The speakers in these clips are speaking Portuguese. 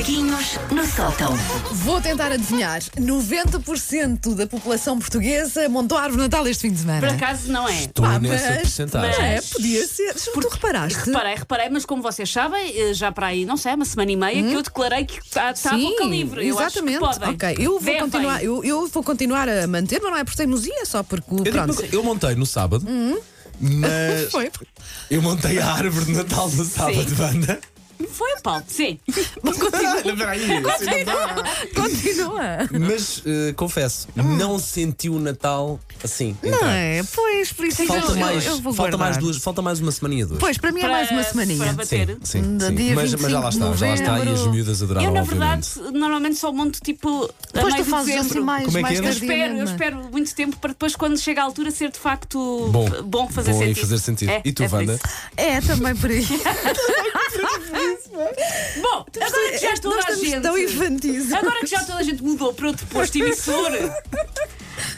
Macaquinhos no sótão. Vou tentar adivinhar. 90% da população portuguesa montou a árvore de Natal este fim de semana. Por acaso não é. Estou Ah, nessa mas- porcentagem. Não é? Podia ser. Tu reparaste? Reparei, reparei, mas como vocês sabem, eh, já para aí, não sei, uma semana e meia, que eu declarei que está a boca livre. Eu acho que Hum? exatamente. podem. ok, eu vou, Devem. continuar, eu, eu vou continuar a manter, mas não é por teimosia, só porque. Eu, digo uma Pronto. coisa, eu montei no sábado, mas Foi. eu montei a árvore de Natal no sábado, banda. Foi o Paulo, sim. Não dá. Continua. Mas eh, confesso, não senti o Natal assim. Não entrar. é? Pois, por isso é que Falta eu, mais, eu vou falta mais duas, falta mais uma semaninha duas. Pois, para mim é Para- mais uma para semaninha. bater. Sim, sim, sim. Mas, mas já lá 25 está, já lá está. E as novembro. miúdas adoraram, eu, na obviamente. verdade, normalmente só monto tipo. a Depois meio tu de fazes dezembro. assim mais, Como é que mais é? Eu espero, eu tardiamente. espero muito tempo para depois, quando chega a altura, ser de facto Bom, bom fazer bom sentido. fazer sentido. É, E tu, é por Wanda? isso. É, também por aí. Bom, agora que já toda Nós a estamos gente. tão infantis. Agora que já toda a gente mudou para outro posto emissor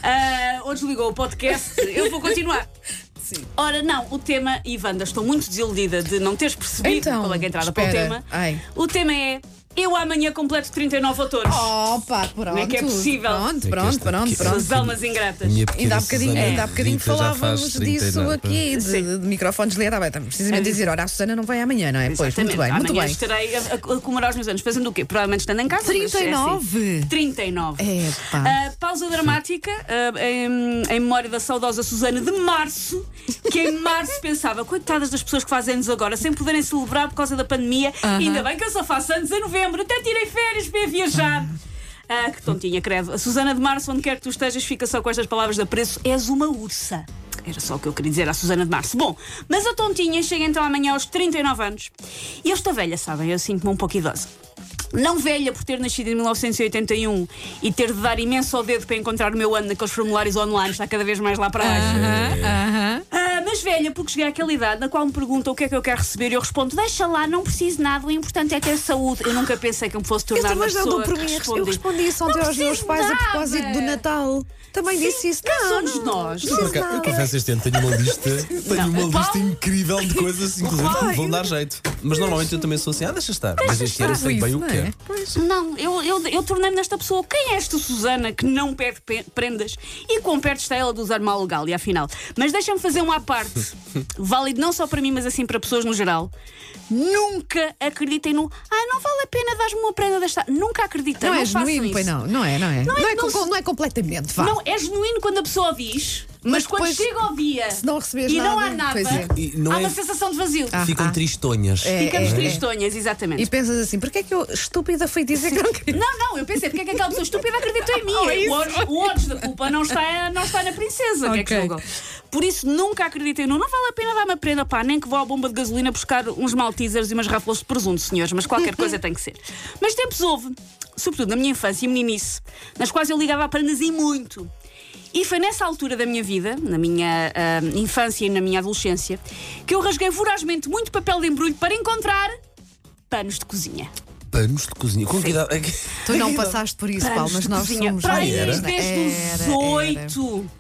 ah, ou desligou o podcast, eu vou continuar. Ora, não, o tema, Wanda, estou muito desiludida de não teres percebido Então, qual é que é a entrada para o espera. tema. Ai. O tema é Eu amanhã completo 39 autores. Opa, pronto. Como é que é possível? Pronto, É pronto, pronto, pronto. As almas ingratas. Ainda há bocadinho, Susana ainda há bocadinho falávamos 30 disso aqui, de, Sim. de microfone desligado. Ah, bem, estamos precisamente a dizer, ora, a Susana não vai amanhã, não é? Pois, muito Exatamente. bem, muito Amanhã bem. estarei a, a- a comemorar os meus anos. Fazendo o quê? Provavelmente estando em casa. mas é assim. 39? 39. Epá. Ah, pausa dramática ah, em, em memória da saudosa Susana de Março, que em março pensava, coitadas das pessoas que fazem anos agora, sem poderem celebrar por causa da pandemia, ainda bem que eu só faço anos em novembro, até tirei férias para viajar. Ah, que tontinha, credo. A Susana de Março, onde quer que tu estejas, fica só com estas palavras de apreço: és uma ursa. Era só o que eu queria dizer à Susana de Março. Bom, mas a tontinha chega então amanhã aos 39 anos. E eu estou velha, sabem? Eu sinto-me um pouco idosa. Não velha por ter nascido em 1981 e ter de dar imenso ao dedo para encontrar o meu ano naqueles formulários online, está cada vez mais lá para baixo. Aham. Ah, mas velha, porque cheguei àquela idade na qual me perguntam o que é que eu quero receber e eu respondo: deixa lá, não preciso nada, o importante é ter saúde. Eu nunca pensei que eu me fosse Eu tornar uma pessoa dou por mim. Eu responde. respondi isso ontem Não aos meus pais a nada. propósito do Natal. Também disse isso. Não, somos não. nós? Não acaso, Eu confesso este ano tenho uma lista, tenho Não, uma lista incrível de coisas, inclusive que me vão dar jeito. Mas normalmente eu também sou assim, ah, deixa estar. Mas este ano eu sei bem o não que é? quero. Pois. Não, eu, eu, eu tornei-me nesta pessoa. Quem é esta Susana que não pede pe- prendas e quão perto está ela de usar mal legal? E afinal. Mas deixa-me fazer uma à parte, válido não só para mim, mas assim para pessoas no geral. Nunca acreditem no. Ah, não vale a pena dar-me uma prenda desta. Nunca acreditei. Não não é façam genuíno, isso. pois não. Não é, não é. Não, é, não com- se- não é completamente, vá. Não, é genuíno quando a pessoa diz, mas, Mas quando depois, chega ao dia se não e não há nada, nada, é. E não há é- uma sensação de vazio. Ah, Ficam ah. tristonhas. É, Ficamos é, é. tristonhas, exatamente. E pensas assim, porquê é que eu, estúpida, fui dizer que não queria? Não, não, eu pensei, porque é que aquela pessoa estúpida acreditou em mim? Oh, isso. o, ódio, da culpa não está, não está na princesa, que é que julgam. Por isso, nunca acreditei no. Não vale a pena dar uma prenda, pá, nem que vou à bomba de gasolina buscar uns maltesers e umas ráfalas de presunto, senhores, mas qualquer coisa tem que ser. Mas tempos houve, sobretudo na minha infância e meninice, nas quais eu ligava a prendas e muito. E foi nessa altura da minha vida, na minha ah, infância e na minha adolescência, que eu rasguei vorazmente muito papel de embrulho para encontrar panos de cozinha. Panos de cozinha. Com que idade? é Tu não passaste por isso, Paulo, mas de nós cozinha. somos Para aí, desde né? os Era, era. 18.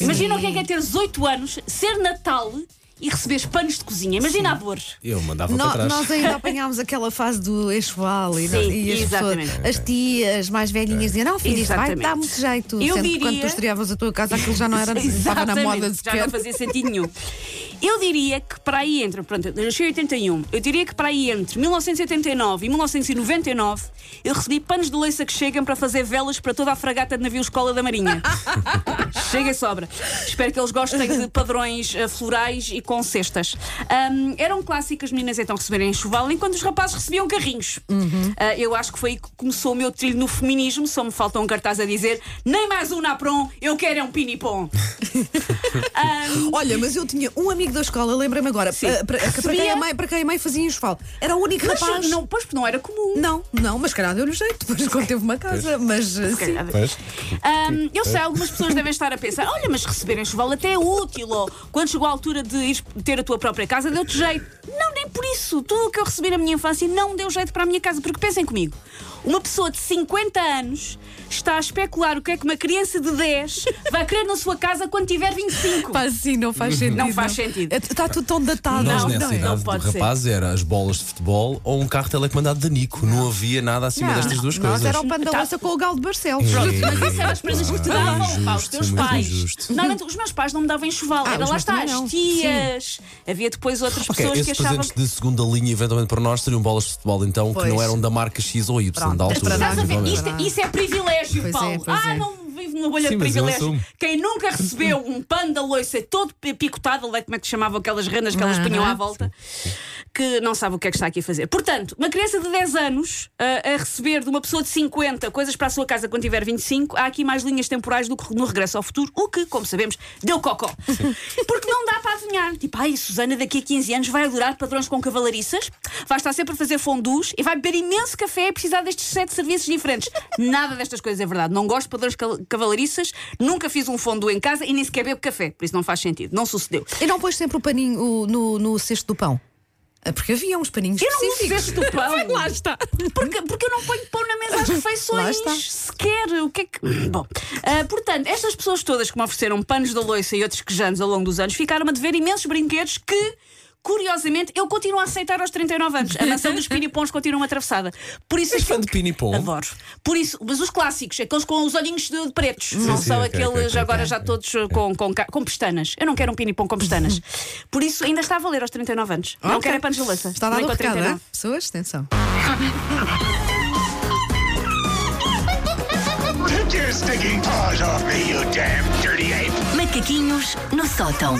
Imagina o que é, que é ter 18 anos, ser Natal e receberes panos de cozinha. Imagina a dor. Eu mandava No- para trás. nós ainda apanhámos aquela fase do enxoval e, Sim, e as, exatamente. pessoas, as tias mais velhinhas diziam: Não, filho, isto vai dar muito jeito. Eu Sendo que quando diria- tu estreavas a tua casa, aquilo já não era, estava na moda de Já não fazia sentido nenhum. Eu diria que para aí entre, pronto, eu nasci em 81, eu diria que para aí entre 1989 e 1999 eu recebi panos de leiça que chegam para fazer velas para toda a fragata de navio Escola da Marinha. Chega e sobra. Espero que eles gostem de padrões eh, florais e com cestas. Ahm, eram clássicas as meninas então receberem enxoval, enquanto os rapazes recebiam carrinhos. Ah, eu acho que foi aí que começou o meu trilho no feminismo. Só me falta um cartaz a dizer: nem mais um napron, eu quero é um pinipom. Ahm, Olha, mas eu tinha um amigo da escola, lembrei-me agora, Sim. eh, para, para quem a mãe, para quem a mãe fazia enxoval. Era o único mas rapaz. não, pois porque não era comum. Não, não, mas calhar deu-lhe jeito, depois quando teve uma casa. Mas eh, sim. Pois. Eu sei, algumas pessoas devem estar a pensar: olha, mas receber enxoval até é útil, ou quando chegou a altura de ir ter a tua própria casa, deu-te jeito. Não, nem nem por isso. Tudo o que eu recebi na minha infância não deu jeito para a minha casa. Porque pensem comigo, uma pessoa de 50 anos está a especular o que é que uma criança de 10 vai querer na sua casa quando tiver 25. Pá, sim, não faz sentido. Não faz sentido. É- Está tudo tão datado. Nós não, nessa não é? idade Não do pode ser. rapaz era as bolas de futebol ou um carro telecomandado da Nico. Não, havia nada acima Não, destas duas nós coisas. era o da Tá. com o galo de Barcelos. Pronto, mas isso eram as prendas que te davam pá, os teus pais. injusto. Os meus pais não me davam enxoval. Ah, Era lá está, as tias. Havia depois outras pessoas que achavam presentes que. de segunda linha, eventualmente para nós, seriam bolas de futebol, então, Pois. que não eram da marca X ou Y, Pronto, da é altura. nós, Estás a ver? Isto, isso é privilégio, Pois é, Paulo. ah, é. não vive numa bolha Sim, de mas eu privilégio. assumo. Quem nunca recebeu um pano da loiça todo pi- picotado, lá como é que chamavam aquelas renas que elas Aham. punham à volta, que não sabe o que é que está aqui a fazer. Portanto, uma criança de 10 anos ah, a receber de uma pessoa de 50 coisas para a sua casa quando tiver 25, há aqui mais linhas temporais do que no regresso ao futuro, o que, como sabemos, deu cocó. Porque não dá para adivinhar. Tipo, ai, Susana daqui a 15 anos vai adorar padrões com cavalariças, vai estar sempre a fazer fondus e vai beber imenso café e precisar destes sete serviços diferentes. Nada destas coisas é verdade. Não gosto de padrões cavalariças, nunca fiz um fondu em casa e nem sequer bebo café. Por isso não faz sentido. Não sucedeu. E não pôs sempre o paninho no, no cesto do pão? Ah, Porque havia uns paninhos Eu não uso específicos. este do pão. Lá está. Porque, porque eu não ponho pão na mesa às Lá refeições está. sequer. O que é que. Bom, ah, portanto, estas pessoas todas que me ofereceram panos da loiça e outros quejantes ao longo dos anos ficaram a dever imensos brinquedos que. Curiosamente, eu continuo a aceitar aos 39 anos. A mansão dos pinipons continua atravessada. Por isso És fã aquilo de que- pinipom? Adoro. Por isso, mas os clássicos, aqueles com os olhinhos de, de pretos, não sim, são ok, aqueles ok, ok, agora ok. já todos uh, com, com, com pestanas. Eu não quero um pinipom com pestanas. Por isso, ainda está a valer aos 39 anos. Não quero é de louça. Está o com recado, 39. é? Pessoas, atenção. Macaquinhos no sótão.